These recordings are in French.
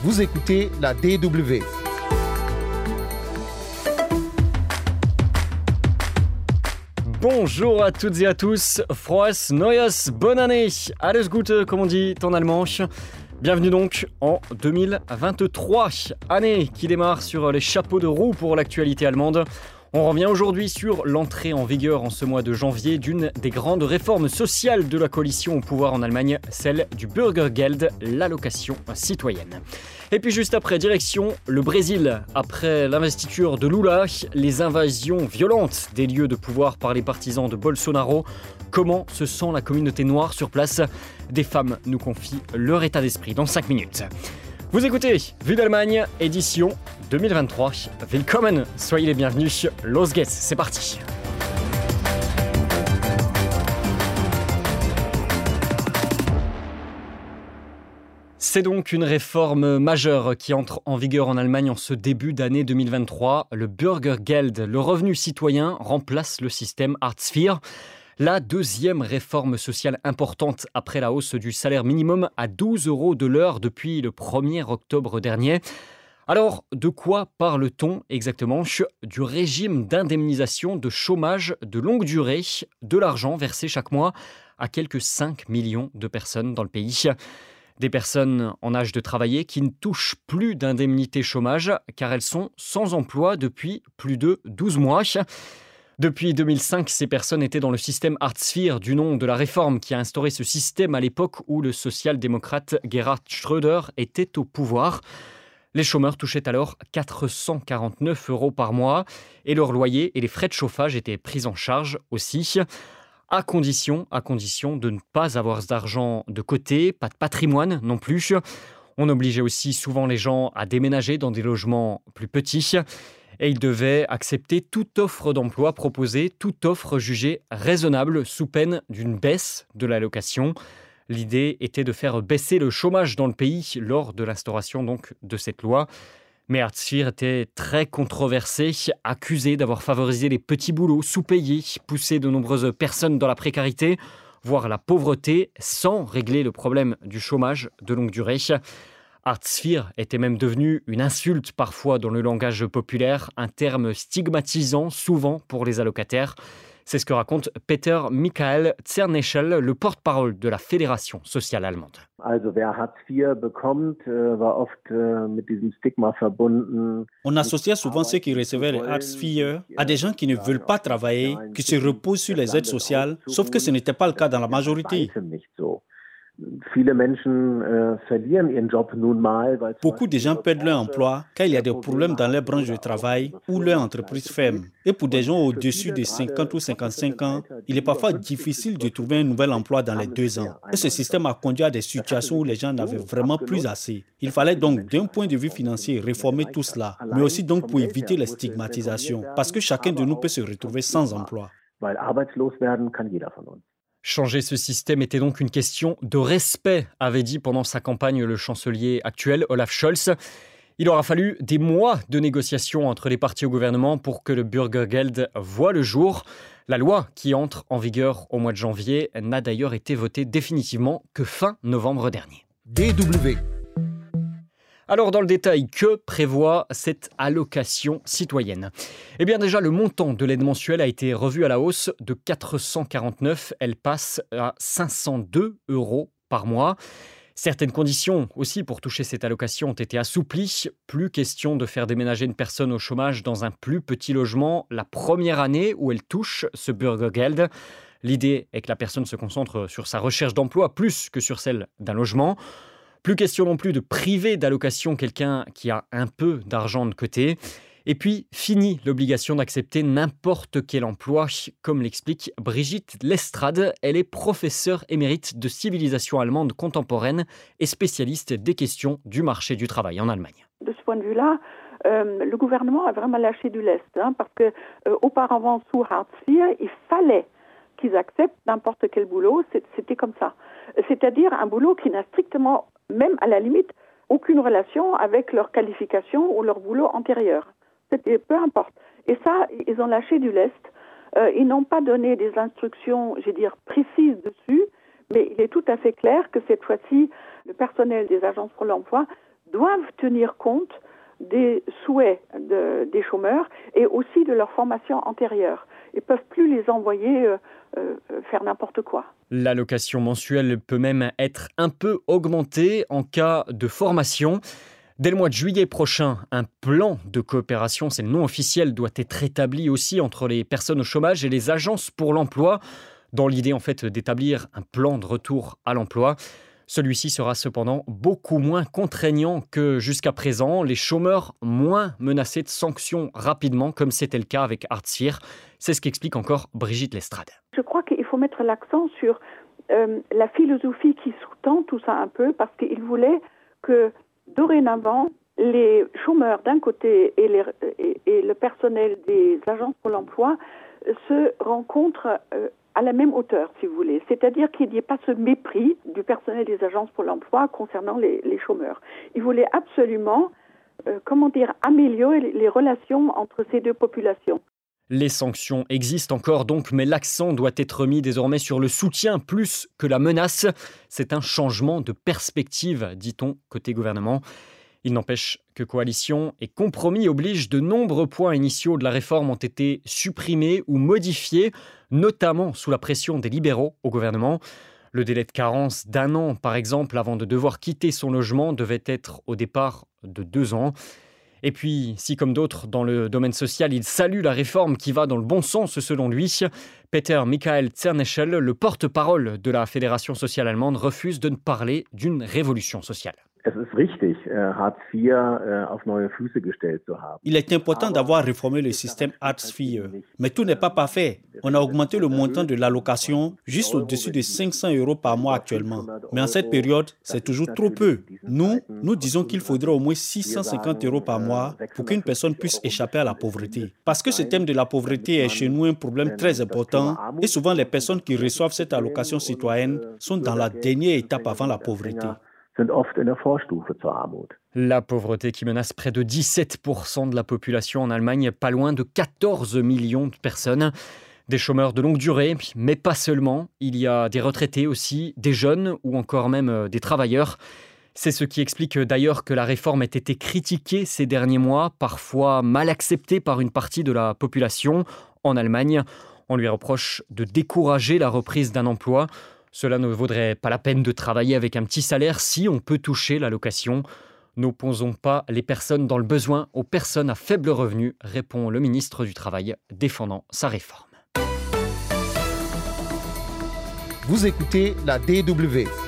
Vous écoutez la DW. Bonjour à toutes et à tous, Froas Neues, bonne année, alles Gute comme on dit en allemand. Bienvenue donc en 2023, année qui démarre sur les chapeaux de roue pour l'actualité allemande. On revient aujourd'hui sur l'entrée en vigueur en ce mois de janvier d'une des grandes réformes sociales de la coalition au pouvoir en Allemagne, celle du Bürgergeld, l'allocation citoyenne. Et puis juste après, direction le Brésil. Après l'investiture de Lula, les invasions violentes des lieux de pouvoir par les partisans de Bolsonaro, comment se sent la communauté noire sur place? Des femmes nous confient leur état d'esprit dans 5 minutes. Vous écoutez Vue d'Allemagne, édition 2023. Willkommen, soyez les bienvenus. Los geht's, c'est parti. C'est donc une réforme majeure qui entre en vigueur en Allemagne en ce début d'année 2023. Le Bürgergeld, le revenu citoyen, remplace le système Hartz IV. La deuxième réforme sociale importante après la hausse du salaire minimum à 12 euros de l'heure depuis le 1er octobre dernier. Alors, de quoi parle-t-on exactement? Du régime d'indemnisation de chômage de longue durée, de l'argent versé chaque mois à quelques 5 millions de personnes dans le pays. Des personnes en âge de travailler qui ne touchent plus d'indemnité chômage car elles sont sans emploi depuis plus de 12 mois. Depuis 2005, ces personnes étaient dans le système IV, du nom de la réforme qui a instauré ce système à l'époque où le social-démocrate Gerhard Schröder était au pouvoir. Les chômeurs touchaient alors 449 euros par mois et leur loyer et les frais de chauffage étaient pris en charge aussi, à condition, à condition de ne pas avoir d'argent de côté, pas de patrimoine non plus. On obligeait aussi souvent les gens à déménager dans des logements plus petits et ils devaient accepter toute offre d'emploi proposée, toute offre jugée raisonnable sous peine d'une baisse de l'allocation. L'idée était de faire baisser le chômage dans le pays lors de l'instauration donc de cette loi. Mais Hartz était très controversé, accusé d'avoir favorisé les petits boulots sous-payés, poussé de nombreuses personnes dans la précarité, voire la pauvreté, sans régler le problème du chômage de longue durée. Hartz était même devenu une insulte parfois dans le langage populaire, un terme stigmatisant souvent pour les allocataires. C'est ce que raconte Peter Michael Zerneschel, le porte-parole de la Fédération sociale allemande. On associait souvent ceux qui recevaient les Hartz IV à des gens qui ne veulent pas travailler, qui se reposent sur les aides sociales, sauf que ce n'était pas le cas dans la majorité. Beaucoup de gens perdent leur emploi car il y a des problèmes dans leur branche de travail ou leur entreprise ferme. Et pour des gens au-dessus de 50 ou 55 ans, il est parfois difficile de trouver un nouvel emploi dans les deux ans. Et ce système a conduit à des situations où les gens n'avaient vraiment plus assez. Il fallait donc, d'un point de vue financier, réformer tout cela, mais aussi donc pour éviter les stigmatisations, parce que chacun de nous peut se retrouver sans emploi. Changer ce système était donc une question de respect, avait dit pendant sa campagne le chancelier actuel, Olaf Scholz. Il aura fallu des mois de négociations entre les partis au gouvernement pour que le Bürgergeld voie le jour. La loi qui entre en vigueur au mois de janvier n'a d'ailleurs été votée définitivement que fin novembre dernier. DW alors dans le détail, que prévoit cette allocation citoyenne? Eh bien déjà, le montant de l'aide mensuelle a été revu à la hausse de 449. Elle passe à 502 euros par mois. Certaines conditions aussi pour toucher cette allocation ont été assouplies. Plus question de faire déménager une personne au chômage dans un plus petit logement la première année où elle touche ce Bürgergeld. L'idée est que la personne se concentre sur sa recherche d'emploi plus que sur celle d'un logement. Plus question non plus de priver d'allocation quelqu'un qui a un peu d'argent de côté. Et puis, fini l'obligation d'accepter n'importe quel emploi, comme l'explique Brigitte Lestrade. Elle est professeure émérite de civilisation allemande contemporaine et spécialiste des questions du marché du travail en Allemagne. De ce point de vue-là, euh, le gouvernement a vraiment lâché du lest, hein, parce que euh, auparavant, sous Hartz il fallait qu'ils acceptent n'importe quel boulot, c'était comme ça. C'est-à-dire un boulot qui n'a strictement même à la limite aucune relation avec leur qualification ou leur boulot antérieur. C'était peu importe. Et ça, ils ont lâché du lest. Euh, ils n'ont pas donné des instructions, je dire, précises dessus, mais il est tout à fait clair que cette fois-ci, le personnel des agences pour l'emploi doivent tenir compte des souhaits des chômeurs et aussi de leur formation antérieure. Ne peuvent plus les envoyer euh, euh, faire n'importe quoi. L'allocation mensuelle peut même être un peu augmentée en cas de formation. Dès le mois de juillet prochain, un plan de coopération, c'est le nom officiel, doit être établi aussi entre les personnes au chômage et les agences pour l'emploi, dans l'idée en fait d'établir un plan de retour à l'emploi. Celui-ci sera cependant beaucoup moins contraignant que jusqu'à présent, les chômeurs moins menacés de sanctions rapidement, comme c'était le cas avec Artsir. C'est ce qu'explique encore Brigitte Lestrade. Je crois qu'il faut mettre l'accent sur euh, la philosophie qui sous-tend tout ça un peu, parce qu'il voulait que dorénavant, les chômeurs d'un côté et, le personnel des agences pour l'emploi se rencontrent euh, à la même hauteur, si vous voulez. C'est-à-dire qu'il n'y ait pas ce mépris du personnel des agences pour l'emploi concernant les, chômeurs. Il voulait absolument, euh, comment dire, améliorer les relations entre ces deux populations. Les sanctions existent encore donc, mais l'accent doit être mis désormais sur le soutien plus que la menace. C'est un changement de perspective, dit-on, côté gouvernement. Il n'empêche que coalition et compromis obligent de nombreux points initiaux de la réforme ont été supprimés ou modifiés, notamment sous la pression des libéraux au gouvernement. Le délai de carence d'un an, par exemple, avant de devoir quitter son logement, devait être au départ de deux ans. Et puis, si comme d'autres dans le domaine social, il salue la réforme qui va dans le bon sens selon lui, Peter Michael Zerneschel, le porte-parole de la Fédération sociale allemande, refuse de ne parler d'une révolution sociale. Äh, Il est important d'avoir réformé le système Hartz IV, mais tout n'est pas parfait. On a augmenté le montant de l'allocation juste au-dessus de 500 euros par mois actuellement. Mais en cette période, c'est toujours trop peu. Nous, nous disons qu'il faudrait au moins 650 euros par mois pour qu'une personne puisse échapper à la pauvreté. Parce que ce thème de la pauvreté est chez nous un problème très important et souvent les personnes qui reçoivent cette allocation citoyenne sont dans la dernière étape avant la pauvreté. La pauvreté qui menace près de 17% de la population en Allemagne, pas loin de 14 millions de personnes. Des chômeurs de longue durée, mais pas seulement. Il y a des retraités aussi, des jeunes ou encore même euh, des travailleurs. C'est ce qui explique euh, d'ailleurs que la réforme ait été critiquée ces derniers mois, parfois mal acceptée par une partie de la population en Allemagne. On lui reproche de décourager la reprise d'un emploi. Cela ne vaudrait pas la peine de travailler avec un petit salaire si on peut toucher l'allocation. N'opposons pas les personnes dans le besoin aux personnes à faible revenu, répond le ministre du Travail, défendant sa réforme. Vous écoutez la DW.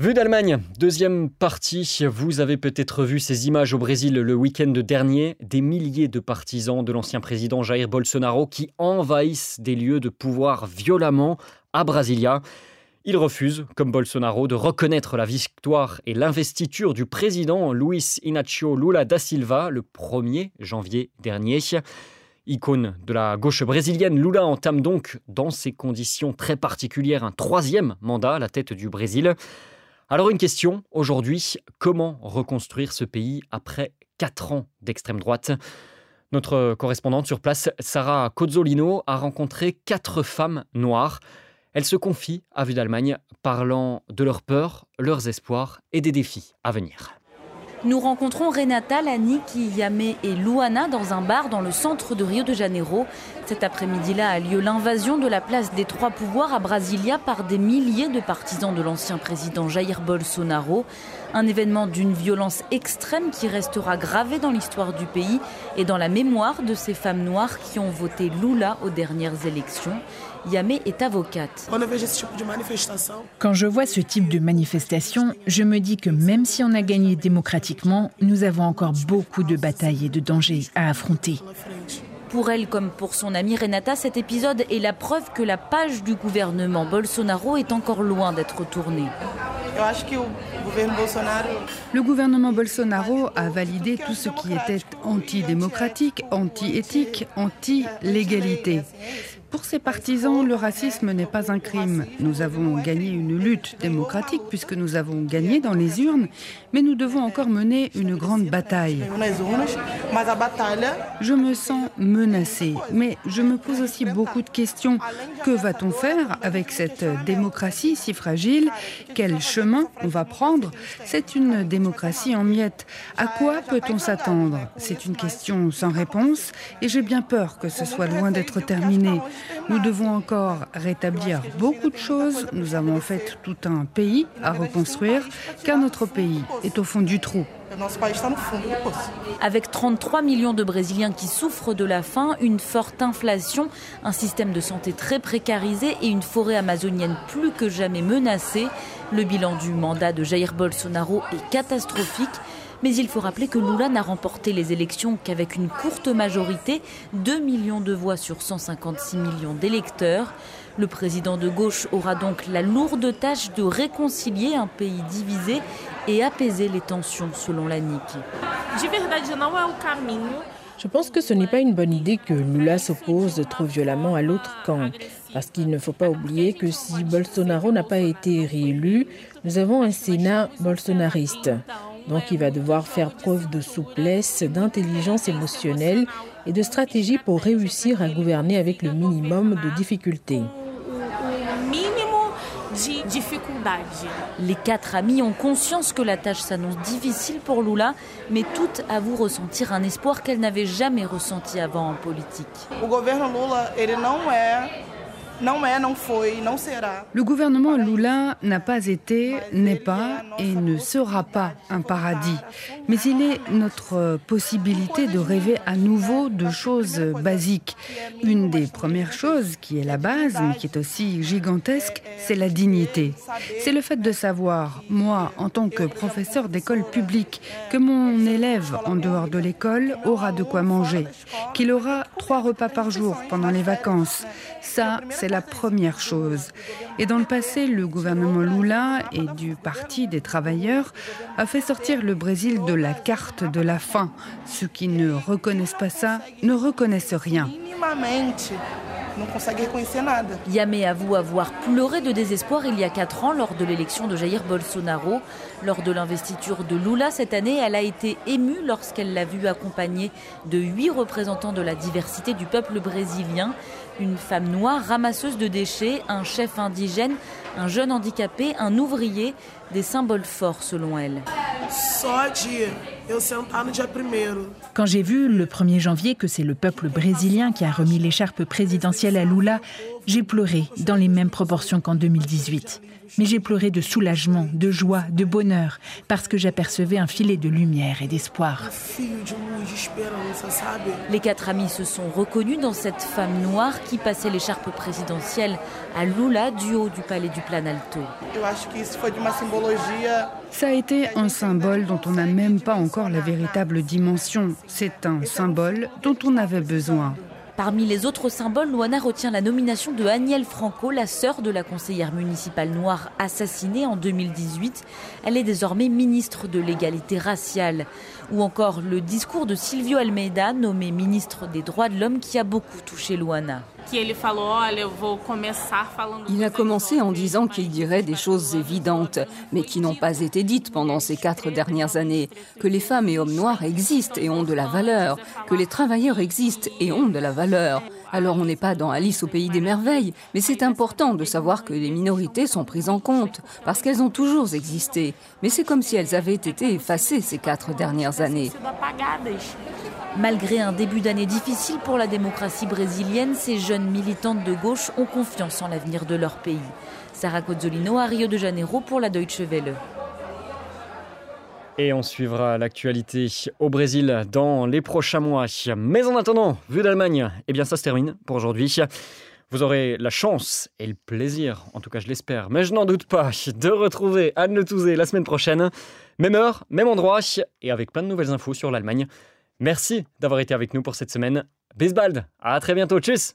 Vue d'Allemagne, deuxième partie. Vous avez peut-être vu ces images au Brésil le week-end dernier. Des milliers de partisans de l'ancien président Jair Bolsonaro qui envahissent des lieux de pouvoir violemment à Brasilia. Ils refusent, comme Bolsonaro, de reconnaître la victoire et l'investiture du président Luis Inácio Lula da Silva le 1er janvier dernier. Icône de la gauche brésilienne, Lula entame donc, dans ces conditions très particulières, un troisième mandat à la tête du Brésil. Alors une question aujourd'hui, comment reconstruire ce pays après quatre ans d'extrême droite? Notre correspondante sur place, Sarah Cozzolino, a rencontré quatre femmes noires. Elles se confient à Vue d'Allemagne, parlant de leurs peurs, leurs espoirs et des défis à venir. Nous rencontrons Renata, Laniki, Yame et Luana dans un bar dans le centre de Rio de Janeiro. Cet après-midi-là a lieu l'invasion de la place des trois pouvoirs à Brasilia par des milliers de partisans de l'ancien président Jair Bolsonaro. Un événement d'une violence extrême qui restera gravé dans l'histoire du pays et dans la mémoire de ces femmes noires qui ont voté Lula aux dernières élections. Yamé est avocate. Quand je vois ce type de manifestation, je me dis que même si on a gagné démocratiquement, nous avons encore beaucoup de batailles et de dangers à affronter. Pour elle comme pour son amie Renata, cet épisode est la preuve que la page du gouvernement Bolsonaro est encore loin d'être tournée. Le gouvernement Bolsonaro a validé tout ce qui était antidémocratique, anti-éthique, anti-légalité. Pour ces partisans, le racisme n'est pas un crime. Nous avons gagné une lutte démocratique puisque nous avons gagné dans les urnes, mais nous devons encore mener une grande bataille. Je me sens menacée, mais je me pose aussi beaucoup de questions. Que va-t-on faire avec cette démocratie si fragile? Quel chemin on va prendre? C'est une démocratie en miettes. À quoi peut-on s'attendre? C'est une question sans réponse et j'ai bien peur que ce soit loin d'être terminé. Nous devons encore rétablir beaucoup de choses. Nous avons en fait tout un pays à reconstruire, car notre pays est au fond du trou. Avec 33 millions de Brésiliens qui souffrent de la faim, une forte inflation, un système de santé très précarisé et une forêt amazonienne plus que jamais menacée, le bilan du mandat de Jair Bolsonaro est catastrophique. Mais il faut rappeler que Lula n'a remporté les élections qu'avec une courte majorité, 2 millions de voix sur 156 millions d'électeurs. Le président de gauche aura donc la lourde tâche de réconcilier un pays divisé et apaiser les tensions, selon la NIC. Je pense que ce n'est pas une bonne idée que Lula s'oppose trop violemment à l'autre camp, parce qu'il ne faut pas oublier que si Bolsonaro n'a pas été réélu, nous avons un Sénat bolsonariste. Donc il va devoir faire preuve de souplesse, d'intelligence émotionnelle et de stratégie pour réussir à gouverner avec le minimum de difficultés. Les quatre amis ont conscience que la tâche s'annonce difficile pour Lula, mais toutes avouent ressentir un espoir qu'elles n'avaient jamais ressenti avant en politique. Le gouvernement Lula n'a pas été, n'est pas et ne sera pas un paradis. Mais il est notre possibilité de rêver à nouveau de choses basiques. Une des premières choses qui est la base, mais qui est aussi gigantesque, c'est la dignité. C'est le fait de savoir, moi, en tant que professeur d'école publique, que mon élève en dehors de l'école aura de quoi manger, qu'il aura trois repas par jour pendant les vacances. Ça, c'est la première chose. Et dans le passé, le gouvernement Lula et du Parti des travailleurs a fait sortir le Brésil de la carte de la faim. Ceux qui ne reconnaissent pas ça ne reconnaissent rien. Yamé avoue avoir pleuré de désespoir il y a quatre ans lors de l'élection de Jair Bolsonaro. Lors de l'investiture de Lula cette année, elle a été émue lorsqu'elle l'a vu accompagnée de huit représentants de la diversité du peuple brésilien. Une femme noire ramasseuse de déchets, un chef indigène, un jeune handicapé, un ouvrier, des symboles forts selon elle. Quand j'ai vu le 1er janvier que c'est le peuple brésilien qui a remis l'écharpe présidentielle à Lula, j'ai pleuré dans les mêmes proportions qu'en 2018 mais j'ai pleuré de soulagement, de joie, de bonheur, parce que j'apercevais un filet de lumière et d'espoir. Les quatre amis se sont reconnus dans cette femme noire qui passait l'écharpe présidentielle à Lula du haut du palais du Planalto. Ça a été un symbole dont on n'a même pas encore la véritable dimension. C'est un symbole dont on avait besoin. Parmi les autres symboles, Luana retient la nomination de Aniel Franco, la sœur de la conseillère municipale noire assassinée en 2018. Elle est désormais ministre de l'égalité raciale. Ou encore le discours de Silvio Almeida, nommé ministre des droits de l'homme, qui a beaucoup touché Luana. Il a commencé en disant qu'il dirait des choses évidentes, mais qui n'ont pas été dites pendant ces quatre dernières années. Que les femmes et hommes noirs existent et ont de la valeur, que les travailleurs existent et ont de la valeur. Alors on n'est pas dans Alice au pays des merveilles, mais c'est important de savoir que les minorités sont prises en compte, parce qu'elles ont toujours existé. Mais c'est comme si elles avaient été effacées ces quatre dernières années. Malgré un début d'année difficile pour la démocratie brésilienne, ces jeunes militantes de gauche ont confiance en l'avenir de leur pays. Sarah Cozzolino à Rio de Janeiro pour la Deutsche Welle. Et on suivra l'actualité au Brésil dans les prochains mois. Mais en attendant, vu d'Allemagne, eh bien ça se termine pour aujourd'hui. Vous aurez la chance et le plaisir, en tout cas je l'espère, mais je n'en doute pas, de retrouver Anne Le Touzé la semaine prochaine. Même heure, même endroit, et avec plein de nouvelles infos sur l'Allemagne. Merci d'avoir été avec nous pour cette semaine. Bisbald, à très bientôt, tchuss